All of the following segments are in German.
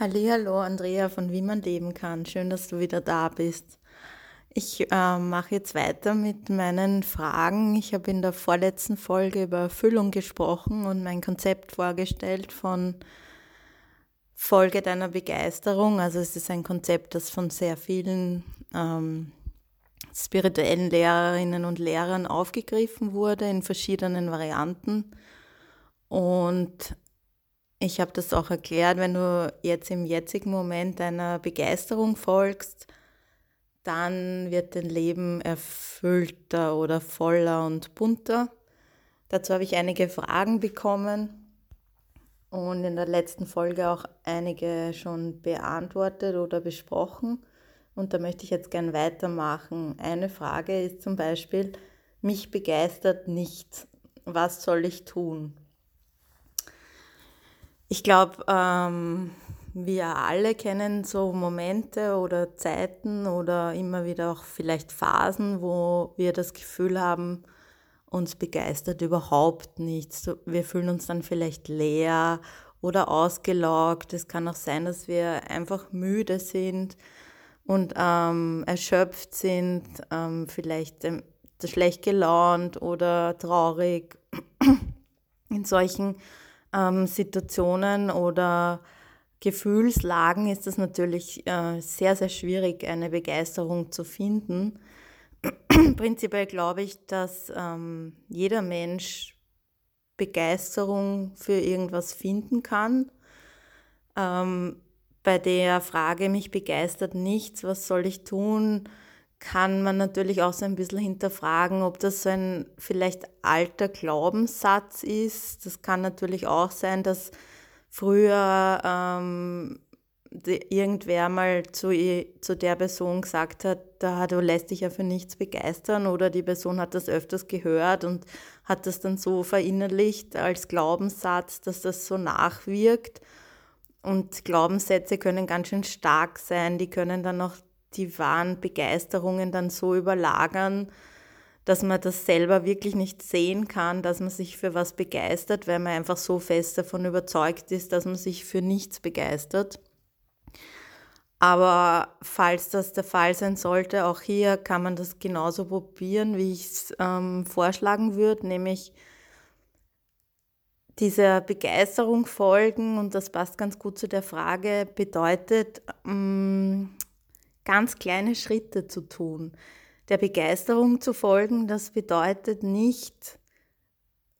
Hallo Andrea von Wie man leben kann. Schön, dass du wieder da bist. Ich äh, mache jetzt weiter mit meinen Fragen. Ich habe in der vorletzten Folge über Erfüllung gesprochen und mein Konzept vorgestellt von Folge deiner Begeisterung. Also es ist ein Konzept, das von sehr vielen ähm, spirituellen Lehrerinnen und Lehrern aufgegriffen wurde in verschiedenen Varianten. Und ich habe das auch erklärt, wenn du jetzt im jetzigen Moment deiner Begeisterung folgst, dann wird dein Leben erfüllter oder voller und bunter. Dazu habe ich einige Fragen bekommen und in der letzten Folge auch einige schon beantwortet oder besprochen. Und da möchte ich jetzt gern weitermachen. Eine Frage ist zum Beispiel, mich begeistert nichts. Was soll ich tun? Ich glaube, ähm, wir alle kennen so Momente oder Zeiten oder immer wieder auch vielleicht Phasen, wo wir das Gefühl haben, uns begeistert überhaupt nichts. Wir fühlen uns dann vielleicht leer oder ausgelaugt. Es kann auch sein, dass wir einfach müde sind und ähm, erschöpft sind, ähm, vielleicht ähm, schlecht gelaunt oder traurig. In solchen ähm, Situationen oder Gefühlslagen ist es natürlich äh, sehr, sehr schwierig, eine Begeisterung zu finden. Prinzipiell glaube ich, dass ähm, jeder Mensch Begeisterung für irgendwas finden kann. Ähm, bei der Frage, mich begeistert nichts, was soll ich tun, kann man natürlich auch so ein bisschen hinterfragen, ob das so ein vielleicht alter Glaubenssatz ist. Das kann natürlich auch sein, dass früher ähm, irgendwer mal zu, zu der Person gesagt hat, da, du lässt dich ja für nichts begeistern oder die Person hat das öfters gehört und hat das dann so verinnerlicht als Glaubenssatz, dass das so nachwirkt. Und Glaubenssätze können ganz schön stark sein, die können dann auch die wahren Begeisterungen dann so überlagern, dass man das selber wirklich nicht sehen kann, dass man sich für was begeistert, weil man einfach so fest davon überzeugt ist, dass man sich für nichts begeistert. Aber falls das der Fall sein sollte, auch hier kann man das genauso probieren, wie ich es ähm, vorschlagen würde, nämlich dieser Begeisterung folgen, und das passt ganz gut zu der Frage, bedeutet, ähm, ganz kleine Schritte zu tun. Der Begeisterung zu folgen, das bedeutet nicht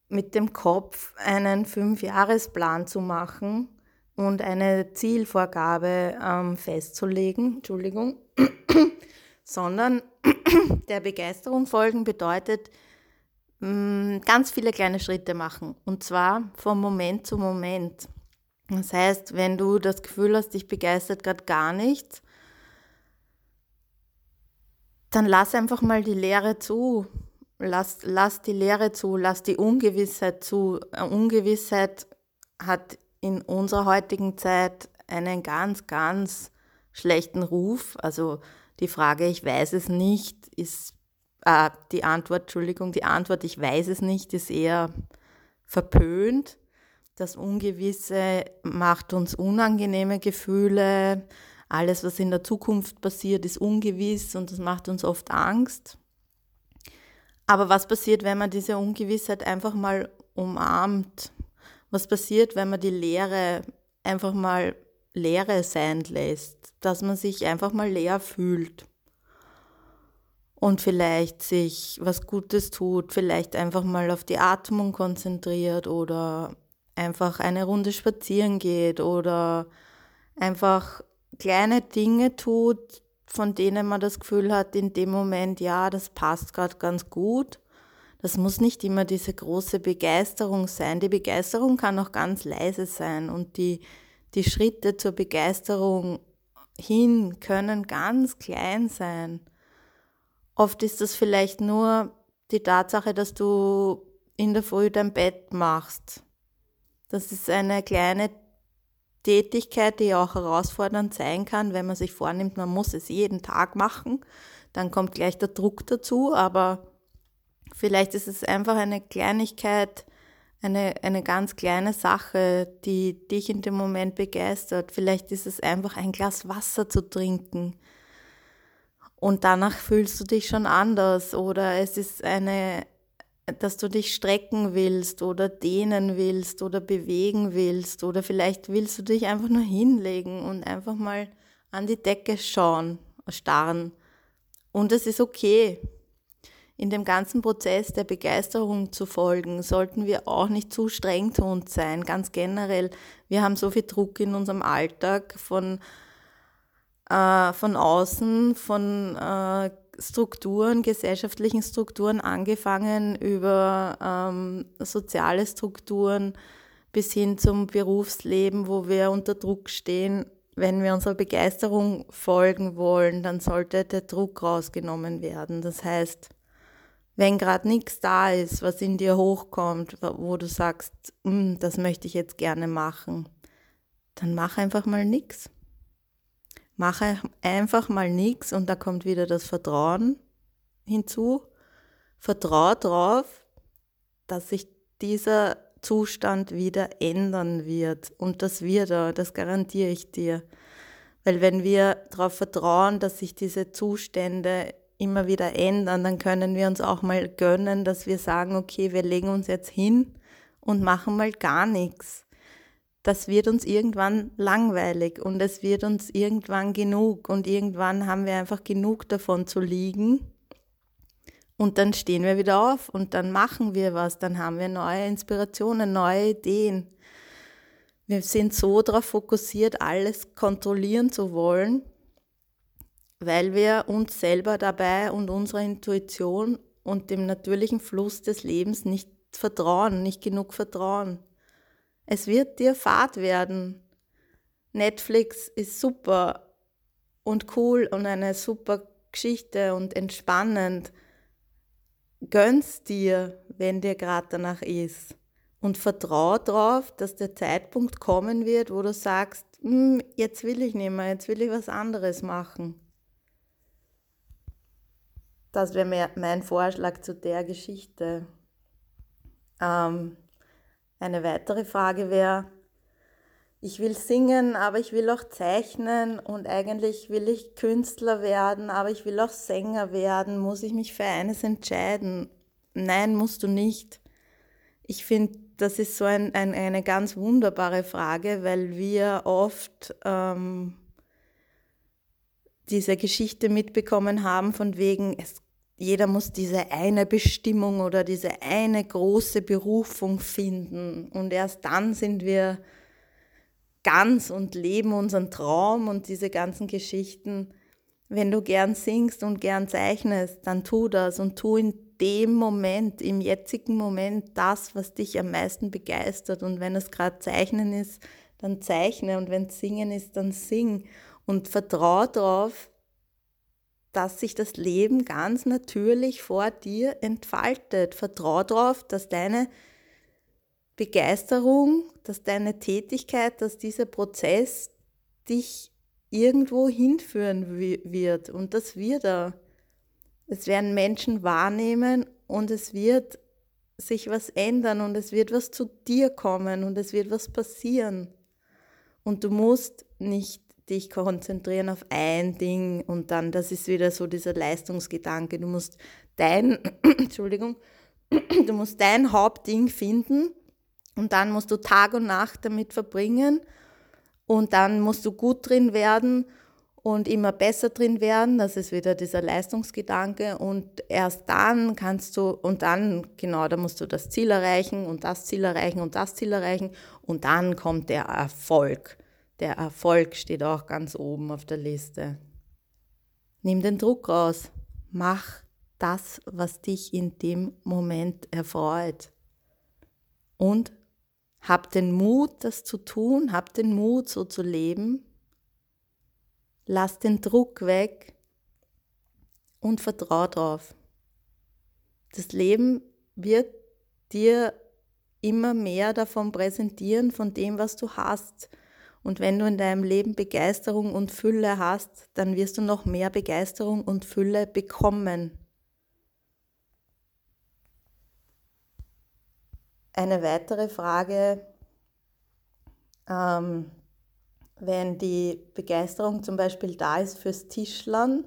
mit dem Kopf einen Fünfjahresplan zu machen und eine Zielvorgabe ähm, festzulegen, Entschuldigung, sondern der Begeisterung folgen bedeutet mm, ganz viele kleine Schritte machen und zwar von Moment zu Moment. Das heißt, wenn du das Gefühl hast, dich begeistert gerade gar nichts, dann lass einfach mal die Leere zu. Lass, lass die Leere zu, lass die Ungewissheit zu. Äh, Ungewissheit hat in unserer heutigen Zeit einen ganz, ganz schlechten Ruf. Also die Frage, ich weiß es nicht, ist äh, die Antwort, Entschuldigung, die Antwort, ich weiß es nicht, ist eher verpönt. Das Ungewisse macht uns unangenehme Gefühle, alles, was in der Zukunft passiert, ist ungewiss und das macht uns oft Angst. Aber was passiert, wenn man diese Ungewissheit einfach mal umarmt? Was passiert, wenn man die Leere einfach mal Leere sein lässt? Dass man sich einfach mal leer fühlt und vielleicht sich was Gutes tut, vielleicht einfach mal auf die Atmung konzentriert oder einfach eine Runde spazieren geht oder einfach kleine Dinge tut, von denen man das Gefühl hat, in dem Moment, ja, das passt gerade ganz gut. Das muss nicht immer diese große Begeisterung sein. Die Begeisterung kann auch ganz leise sein und die, die Schritte zur Begeisterung hin können ganz klein sein. Oft ist das vielleicht nur die Tatsache, dass du in der Früh dein Bett machst. Das ist eine kleine Tätigkeit, die auch herausfordernd sein kann, wenn man sich vornimmt, man muss es jeden Tag machen. Dann kommt gleich der Druck dazu, aber vielleicht ist es einfach eine Kleinigkeit, eine, eine ganz kleine Sache, die dich in dem Moment begeistert. Vielleicht ist es einfach ein Glas Wasser zu trinken und danach fühlst du dich schon anders oder es ist eine, dass du dich strecken willst oder dehnen willst oder bewegen willst oder vielleicht willst du dich einfach nur hinlegen und einfach mal an die Decke schauen, starren. Und es ist okay. In dem ganzen Prozess der Begeisterung zu folgen, sollten wir auch nicht zu streng zu uns sein, ganz generell. Wir haben so viel Druck in unserem Alltag von, äh, von außen, von äh, Strukturen, gesellschaftlichen Strukturen angefangen über ähm, soziale Strukturen bis hin zum Berufsleben, wo wir unter Druck stehen. Wenn wir unserer Begeisterung folgen wollen, dann sollte der Druck rausgenommen werden. Das heißt, wenn gerade nichts da ist, was in dir hochkommt, wo du sagst, mm, das möchte ich jetzt gerne machen, dann mach einfach mal nichts. Mache einfach mal nichts und da kommt wieder das Vertrauen hinzu. Vertrau darauf, dass sich dieser Zustand wieder ändern wird. Und das wird er, das garantiere ich dir. Weil wenn wir darauf vertrauen, dass sich diese Zustände immer wieder ändern, dann können wir uns auch mal gönnen, dass wir sagen, okay, wir legen uns jetzt hin und machen mal gar nichts. Das wird uns irgendwann langweilig und es wird uns irgendwann genug und irgendwann haben wir einfach genug davon zu liegen und dann stehen wir wieder auf und dann machen wir was, dann haben wir neue Inspirationen, neue Ideen. Wir sind so darauf fokussiert, alles kontrollieren zu wollen, weil wir uns selber dabei und unserer Intuition und dem natürlichen Fluss des Lebens nicht vertrauen, nicht genug vertrauen. Es wird dir Fahrt werden. Netflix ist super und cool und eine super Geschichte und entspannend. Gönn's dir, wenn dir gerade danach ist. Und vertrau darauf, dass der Zeitpunkt kommen wird, wo du sagst, hm, jetzt will ich nicht mehr, jetzt will ich was anderes machen. Das wäre mein Vorschlag zu der Geschichte. Ähm, eine weitere Frage wäre, ich will singen, aber ich will auch zeichnen und eigentlich will ich Künstler werden, aber ich will auch Sänger werden. Muss ich mich für eines entscheiden? Nein, musst du nicht. Ich finde, das ist so ein, ein, eine ganz wunderbare Frage, weil wir oft ähm, diese Geschichte mitbekommen haben, von wegen, es, jeder muss diese eine Bestimmung oder diese eine große Berufung finden. Und erst dann sind wir ganz und leben unseren Traum und diese ganzen Geschichten. Wenn du gern singst und gern zeichnest, dann tu das und tu in dem Moment, im jetzigen Moment das, was dich am meisten begeistert. Und wenn es gerade Zeichnen ist, dann zeichne. Und wenn es Singen ist, dann sing. Und vertraue darauf, dass sich das Leben ganz natürlich vor dir entfaltet. Vertraue darauf, dass deine Begeisterung, dass deine Tätigkeit, dass dieser Prozess dich irgendwo hinführen wird. Und das wird er. Es werden Menschen wahrnehmen und es wird sich was ändern und es wird was zu dir kommen und es wird was passieren. Und du musst nicht dich konzentrieren auf ein Ding und dann, das ist wieder so dieser Leistungsgedanke. Du musst dein, Entschuldigung, du musst dein Hauptding finden und dann musst du Tag und Nacht damit verbringen und dann musst du gut drin werden und immer besser drin werden. Das ist wieder dieser Leistungsgedanke. Und erst dann kannst du, und dann, genau, da musst du das Ziel erreichen und das Ziel erreichen und das Ziel erreichen. Und dann kommt der Erfolg. Der Erfolg steht auch ganz oben auf der Liste. Nimm den Druck raus. Mach das, was dich in dem Moment erfreut. Und hab den Mut, das zu tun, hab den Mut, so zu leben. Lass den Druck weg und vertrau drauf. Das Leben wird dir immer mehr davon präsentieren, von dem, was du hast. Und wenn du in deinem Leben Begeisterung und Fülle hast, dann wirst du noch mehr Begeisterung und Fülle bekommen. eine weitere Frage, ähm, wenn die Begeisterung zum Beispiel da ist fürs Tischlern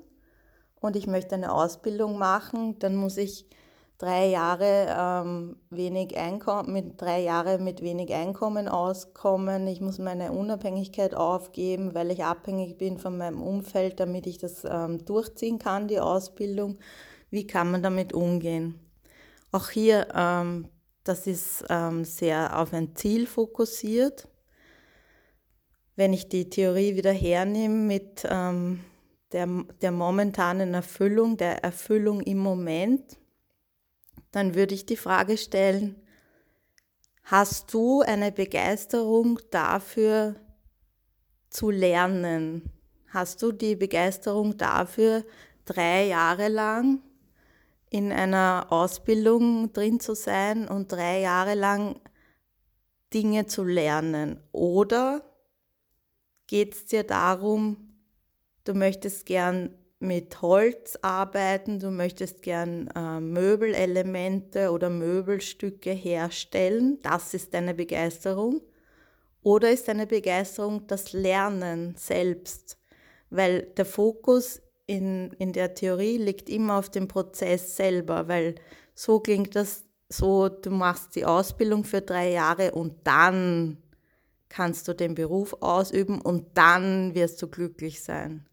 und ich möchte eine Ausbildung machen, dann muss ich drei Jahre ähm, wenig Einkommen, mit drei Jahre mit wenig Einkommen auskommen. Ich muss meine Unabhängigkeit aufgeben, weil ich abhängig bin von meinem Umfeld, damit ich das ähm, durchziehen kann, die Ausbildung. Wie kann man damit umgehen? Auch hier, ähm, das ist ähm, sehr auf ein Ziel fokussiert. Wenn ich die Theorie wieder hernehme mit ähm, der, der momentanen Erfüllung, der Erfüllung im Moment, dann würde ich die Frage stellen, hast du eine Begeisterung dafür zu lernen? Hast du die Begeisterung dafür, drei Jahre lang in einer Ausbildung drin zu sein und drei Jahre lang Dinge zu lernen? Oder geht es dir darum, du möchtest gern mit Holz arbeiten, du möchtest gern äh, Möbelelemente oder Möbelstücke herstellen, das ist deine Begeisterung. Oder ist deine Begeisterung das Lernen selbst? Weil der Fokus in, in der Theorie liegt immer auf dem Prozess selber, weil so klingt das so, du machst die Ausbildung für drei Jahre und dann kannst du den Beruf ausüben und dann wirst du glücklich sein.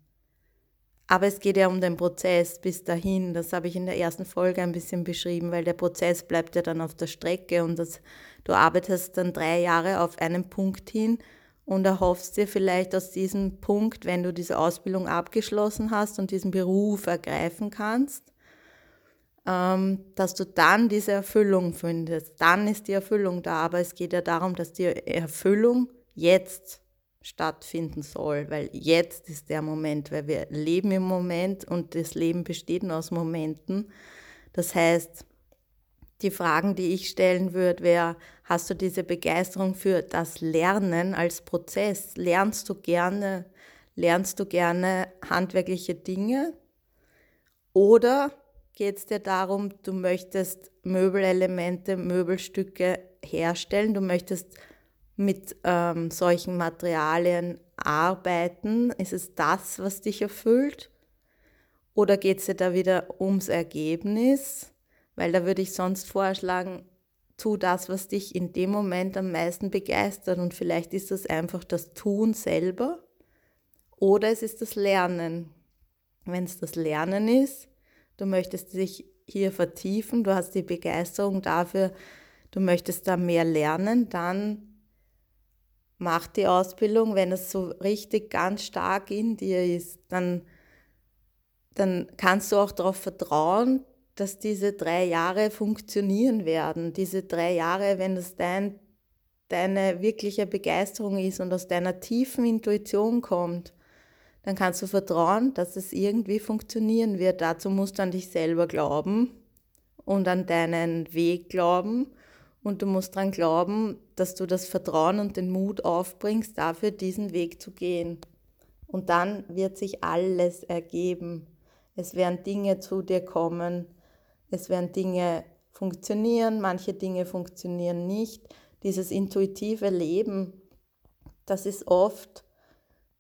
Aber es geht ja um den Prozess bis dahin. Das habe ich in der ersten Folge ein bisschen beschrieben, weil der Prozess bleibt ja dann auf der Strecke und das, du arbeitest dann drei Jahre auf einen Punkt hin und erhoffst dir vielleicht aus diesem Punkt, wenn du diese Ausbildung abgeschlossen hast und diesen Beruf ergreifen kannst, ähm, dass du dann diese Erfüllung findest. Dann ist die Erfüllung da, aber es geht ja darum, dass die Erfüllung jetzt stattfinden soll, weil jetzt ist der Moment, weil wir leben im Moment und das Leben besteht nur aus Momenten. Das heißt, die Fragen, die ich stellen würde, wäre, hast du diese Begeisterung für das Lernen als Prozess? Lernst du gerne, lernst du gerne handwerkliche Dinge? Oder geht es dir darum, du möchtest Möbelelemente, Möbelstücke herstellen, du möchtest mit ähm, solchen Materialien arbeiten? Ist es das, was dich erfüllt? Oder geht es dir da wieder ums Ergebnis? Weil da würde ich sonst vorschlagen, tu das, was dich in dem Moment am meisten begeistert. Und vielleicht ist das einfach das Tun selber oder es ist das Lernen. Wenn es das Lernen ist, du möchtest dich hier vertiefen, du hast die Begeisterung dafür, du möchtest da mehr lernen, dann mach die Ausbildung, wenn es so richtig ganz stark in dir ist, dann, dann kannst du auch darauf vertrauen, dass diese drei Jahre funktionieren werden. Diese drei Jahre, wenn es dein, deine wirkliche Begeisterung ist und aus deiner tiefen Intuition kommt, dann kannst du vertrauen, dass es irgendwie funktionieren wird. Dazu musst du an dich selber glauben und an deinen Weg glauben und du musst daran glauben, dass du das Vertrauen und den Mut aufbringst, dafür diesen Weg zu gehen. Und dann wird sich alles ergeben. Es werden Dinge zu dir kommen, es werden Dinge funktionieren, manche Dinge funktionieren nicht. Dieses intuitive Leben, das ist oft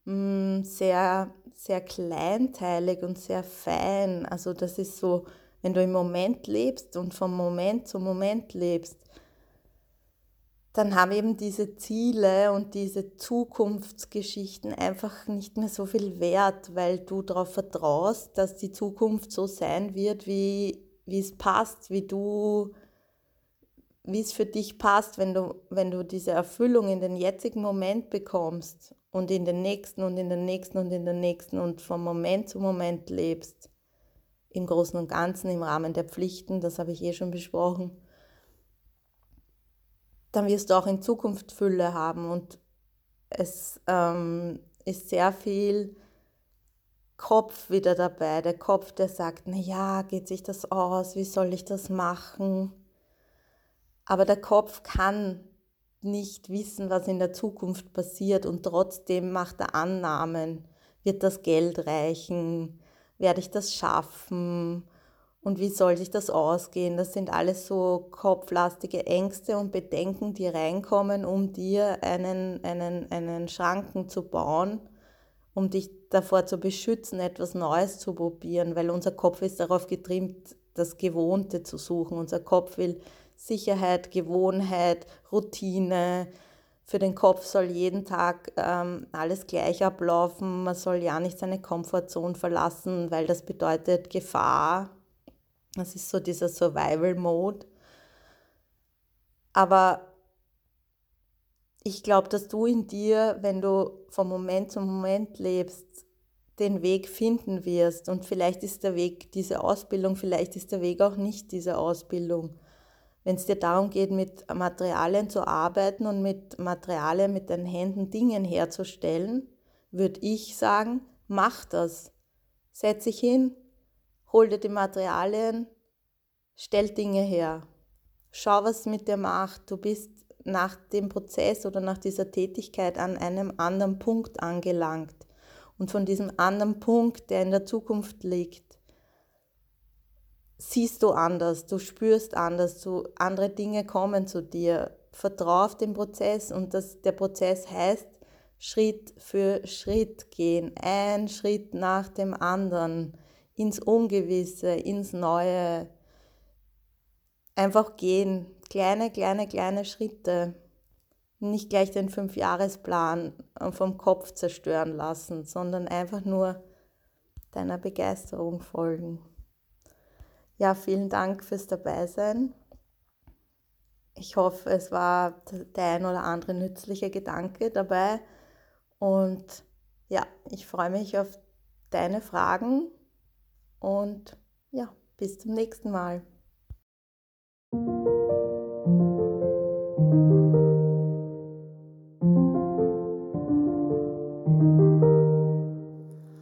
mh, mm, sehr, sehr kleinteilig und sehr fein. Also das ist so, wenn du im Moment lebst und vom Moment zu Moment lebst, dann haben eben diese Ziele und diese Zukunftsgeschichten einfach nicht mehr so viel Wert, weil du darauf vertraust, dass die Zukunft so sein wird, wie, wie es passt, wie du, wie es für dich passt, wenn du, wenn du diese Erfüllung in den jetzigen Moment bekommst und in den nächsten und in den nächsten und in den nächsten und von Moment zu Moment lebst. Im Großen und Ganzen, im Rahmen der Pflichten, das habe ich eh schon besprochen dann wirst du auch in Zukunft Fülle haben. Und es ähm, ist sehr viel Kopf wieder dabei. Der Kopf, der sagt, na ja, geht sich das aus? Wie soll ich das machen? Aber der Kopf kann nicht wissen, was in der Zukunft passiert und trotzdem macht er Annahmen. Wird das Geld reichen? Werde ich das schaffen? Und wie soll sich das ausgehen? Das sind alles so kopflastige Ängste und Bedenken, die reinkommen, um dir einen, einen, einen Schranken zu bauen, um dich davor zu beschützen, etwas Neues zu probieren, weil unser Kopf ist darauf getrimmt, das Gewohnte zu suchen. Unser Kopf will Sicherheit, Gewohnheit, Routine. Für den Kopf soll jeden Tag ähm, alles gleich ablaufen. Man soll ja nicht seine Komfortzone verlassen, weil das bedeutet Gefahr. Das ist so dieser Survival-Mode. Aber ich glaube, dass du in dir, wenn du vom Moment zu Moment lebst, den Weg finden wirst. Und vielleicht ist der Weg diese Ausbildung, vielleicht ist der Weg auch nicht diese Ausbildung. Wenn es dir darum geht, mit Materialien zu arbeiten und mit Materialien, mit deinen Händen Dingen herzustellen, würde ich sagen, mach das. Setz dich hin, hol dir die Materialien, stell Dinge her. Schau, was mit dir macht. Du bist nach dem Prozess oder nach dieser Tätigkeit an einem anderen Punkt angelangt. Und von diesem anderen Punkt, der in der Zukunft liegt, siehst du anders, du spürst anders, du, andere Dinge kommen zu dir. Vertrau auf den Prozess und das, der Prozess heißt, Schritt für Schritt gehen, ein Schritt nach dem anderen, ins Ungewisse, ins Neue. Einfach gehen, kleine, kleine, kleine Schritte. Nicht gleich den Fünfjahresplan vom Kopf zerstören lassen, sondern einfach nur deiner Begeisterung folgen. Ja, vielen Dank fürs Dabeisein. Ich hoffe, es war der ein oder andere nützliche Gedanke dabei. Und ja, ich freue mich auf deine Fragen und ja, bis zum nächsten Mal.